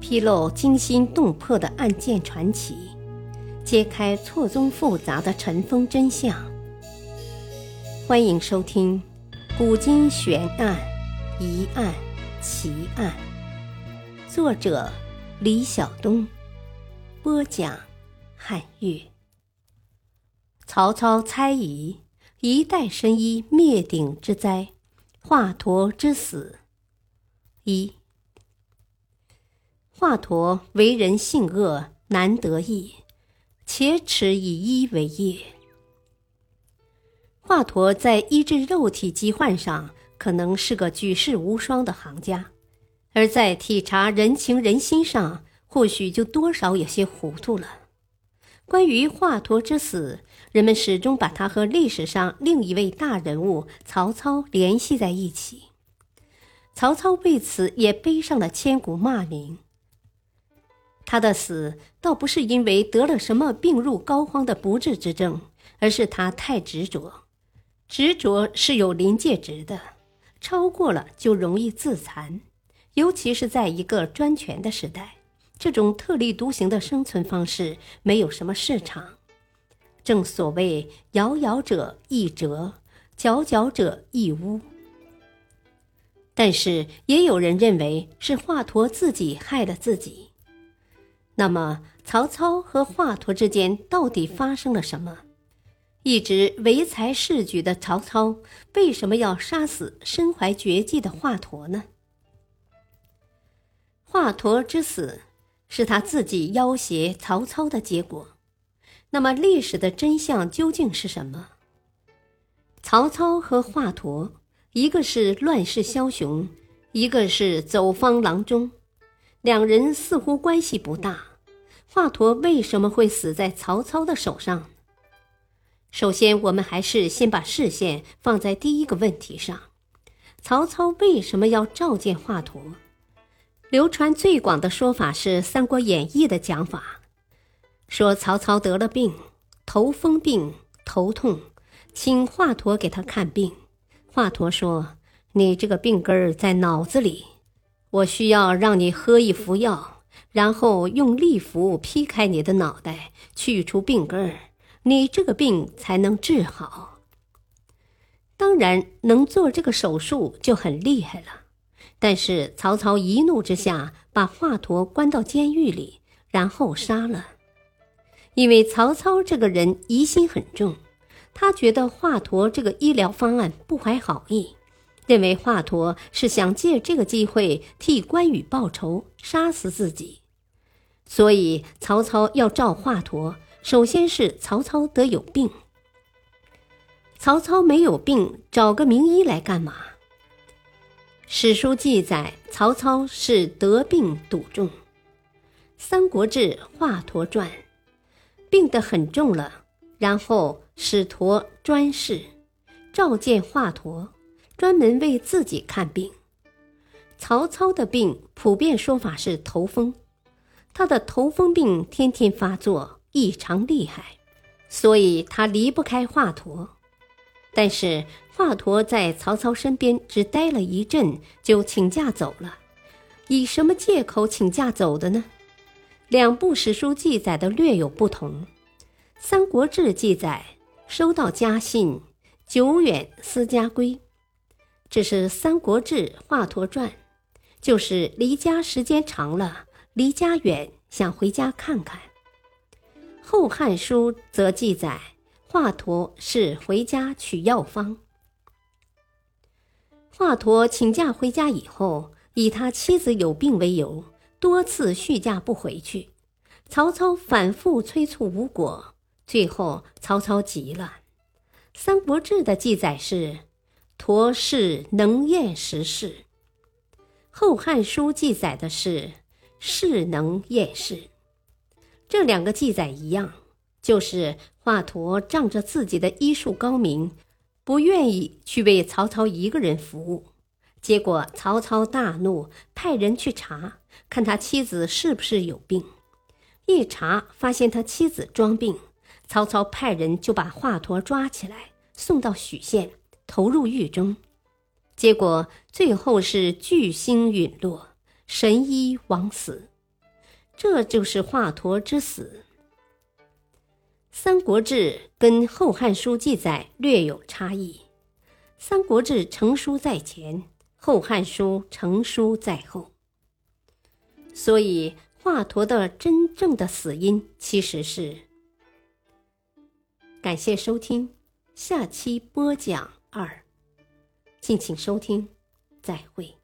披露惊心动魄的案件传奇，揭开错综复杂的尘封真相。欢迎收听《古今悬案、疑案、奇案》，作者李晓东，播讲汉月。曹操猜疑一代神医灭顶之灾，华佗之死。一。华佗为人性恶难得意，且耻以医为业。华佗在医治肉体疾患上可能是个举世无双的行家，而在体察人情人心上，或许就多少有些糊涂了。关于华佗之死，人们始终把他和历史上另一位大人物曹操联系在一起。曹操为此也背上了千古骂名。他的死倒不是因为得了什么病入膏肓的不治之症，而是他太执着。执着是有临界值的，超过了就容易自残。尤其是在一个专权的时代，这种特立独行的生存方式没有什么市场。正所谓“遥遥者易折，佼佼者易污”。但是也有人认为是华佗自己害了自己。那么，曹操和华佗之间到底发生了什么？一直唯才是举的曹操为什么要杀死身怀绝技的华佗呢？华佗之死是他自己要挟曹操的结果。那么，历史的真相究竟是什么？曹操和华佗，一个是乱世枭雄，一个是走方郎中。两人似乎关系不大，华佗为什么会死在曹操的手上？首先，我们还是先把视线放在第一个问题上：曹操为什么要召见华佗？流传最广的说法是《三国演义》的讲法，说曹操得了病，头风病，头痛，请华佗给他看病。华佗说：“你这个病根儿在脑子里。”我需要让你喝一服药，然后用利符劈开你的脑袋，去除病根儿，你这个病才能治好。当然，能做这个手术就很厉害了。但是曹操一怒之下，把华佗关到监狱里，然后杀了。因为曹操这个人疑心很重，他觉得华佗这个医疗方案不怀好意。认为华佗是想借这个机会替关羽报仇，杀死自己，所以曹操要召华佗。首先是曹操得有病，曹操没有病，找个名医来干嘛？史书记载，曹操是得病笃中，《三国志·华佗传》，病得很重了，然后使佗专事，召见华佗。专门为自己看病。曹操的病普遍说法是头风，他的头风病天天发作，异常厉害，所以他离不开华佗。但是华佗在曹操身边只待了一阵，就请假走了。以什么借口请假走的呢？两部史书记载的略有不同。《三国志》记载收到家信，久远思家归。这是《三国志·华佗传》，就是离家时间长了，离家远，想回家看看。《后汉书》则记载，华佗是回家取药方。华佗请假回家以后，以他妻子有病为由，多次续假不回去。曹操反复催促无果，最后曹操急了。《三国志》的记载是。佗是能验时事，《后汉书》记载的是是能验事，这两个记载一样，就是华佗仗着自己的医术高明，不愿意去为曹操一个人服务。结果曹操大怒，派人去查，看他妻子是不是有病。一查发现他妻子装病，曹操派人就把华佗抓起来，送到许县。投入狱中，结果最后是巨星陨落，神医枉死。这就是华佗之死。《三国志》跟《后汉书》记载略有差异，《三国志》成书在前，《后汉书》成书在后。所以，华佗的真正的死因其实是……感谢收听，下期播讲二，敬请收听，再会。